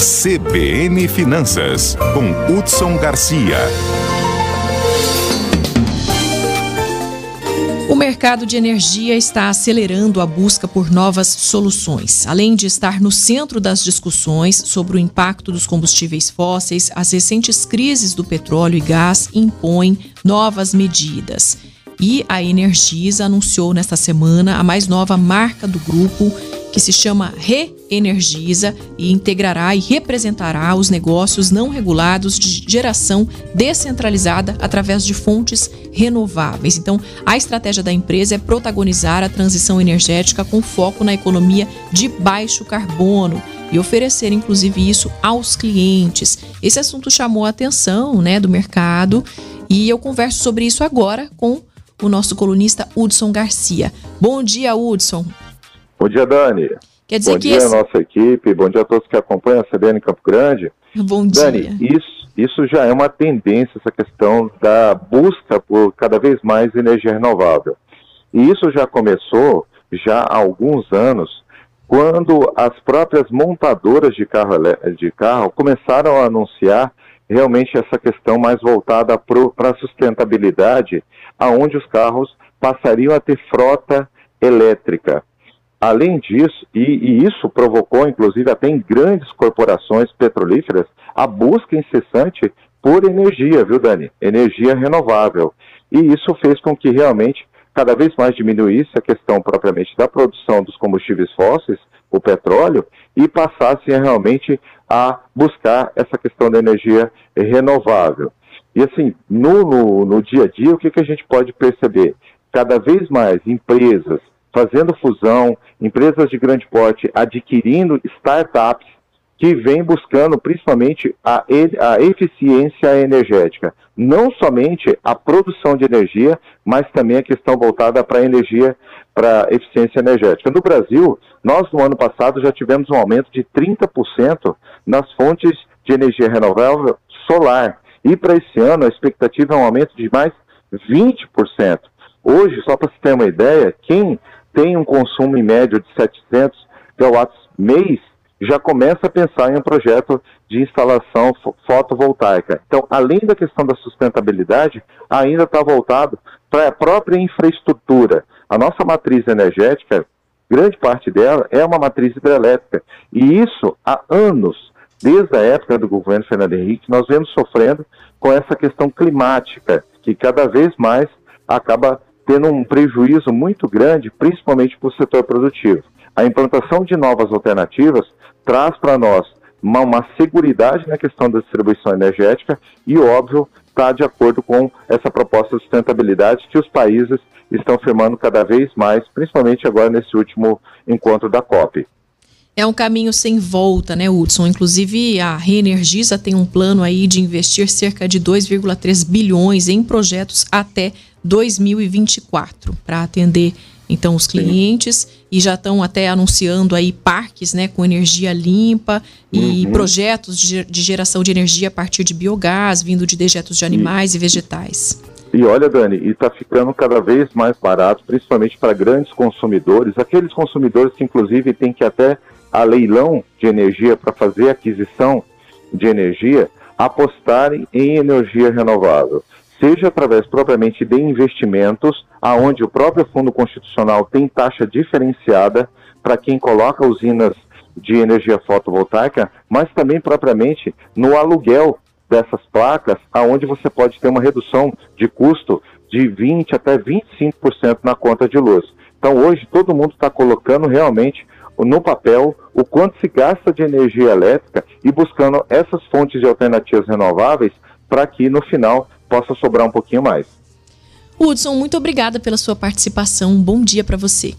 CBN Finanças, com Hudson Garcia. O mercado de energia está acelerando a busca por novas soluções. Além de estar no centro das discussões sobre o impacto dos combustíveis fósseis, as recentes crises do petróleo e gás impõem novas medidas. E a Energisa anunciou nesta semana a mais nova marca do grupo que se chama Reenergiza e integrará e representará os negócios não regulados de geração descentralizada através de fontes renováveis. Então, a estratégia da empresa é protagonizar a transição energética com foco na economia de baixo carbono e oferecer inclusive isso aos clientes. Esse assunto chamou a atenção, né, do mercado, e eu converso sobre isso agora com o nosso colunista Hudson Garcia. Bom dia, Hudson. Bom dia, Dani. Quer dizer bom que dia esse... nossa equipe, bom dia a todos que acompanham a CBN Campo Grande. Bom Dani, dia. isso, isso já é uma tendência, essa questão da busca por cada vez mais energia renovável. E isso já começou já há alguns anos, quando as próprias montadoras de carro, de carro começaram a anunciar realmente essa questão mais voltada para a sustentabilidade, aonde os carros passariam a ter frota elétrica. Além disso, e, e, isso provocou, inclusive, até em grandes corporações petrolíferas, a busca incessante por energia, viu, Dani? Energia renovável. E isso fez com que realmente cada vez mais diminuísse a questão propriamente da produção dos combustíveis fósseis, o petróleo, e passasse realmente a buscar essa questão da energia renovável. E assim, no, no, no dia a dia, o que, que a gente pode perceber? Cada vez mais empresas fazendo fusão, empresas de grande porte adquirindo startups que vêm buscando principalmente a, a, eficiência energética. Não somente a produção de energia, mas também a questão voltada para a energia, para a eficiência energética. No Brasil, nós no ano passado já tivemos um aumento de 30% nas fontes de energia renovável solar. E para esse ano a expectativa é um aumento de mais 20%. Hoje, só para você ter uma ideia, quem tem um consumo em médio de 700 kW mês, já começa a pensar em um projeto de instalação fotovoltaica. Então, além da questão da sustentabilidade, ainda está voltado para a própria infraestrutura. A nossa matriz energética, grande parte dela é uma matriz hidrelétrica. E isso há anos, desde a época do governo Fernando Henrique, nós vemos sofrendo com essa questão climática, que cada vez mais acaba tendo um prejuízo muito grande, principalmente para o setor produtivo. A implantação de novas alternativas traz para nós uma, uma segurança na questão da distribuição energética e, óbvio, está de acordo com essa proposta de sustentabilidade que os países estão firmando cada vez mais, principalmente agora nesse último encontro da COP. É um caminho sem volta, né, Hudson? Inclusive, a Reenergiza tem um plano aí de investir cerca de 2,3 bilhões em projetos até 2024 para atender então os clientes Sim. e já estão até anunciando aí parques, né, com energia limpa e uhum. projetos de, geração de energia a partir de biogás, vindo de dejetos de animais e, e vegetais. E olha, Dani, está ficando cada vez mais barato, principalmente para grandes consumidores, aqueles consumidores que inclusive têm que até a leilão de energia para fazer aquisição de energia, apostarem em energia renovável seja através propriamente de investimentos, aonde o próprio Fundo Constitucional tem taxa diferenciada para quem coloca usinas de energia fotovoltaica, mas também propriamente no aluguel dessas placas, aonde você pode ter uma redução de custo de 20 até 25% na conta de luz. Então hoje todo mundo está colocando realmente no papel o quanto se gasta de energia elétrica e buscando essas fontes de alternativas renováveis para que no final possa sobrar um pouquinho mais. Hudson, muito obrigada pela sua participação. Um bom dia para você.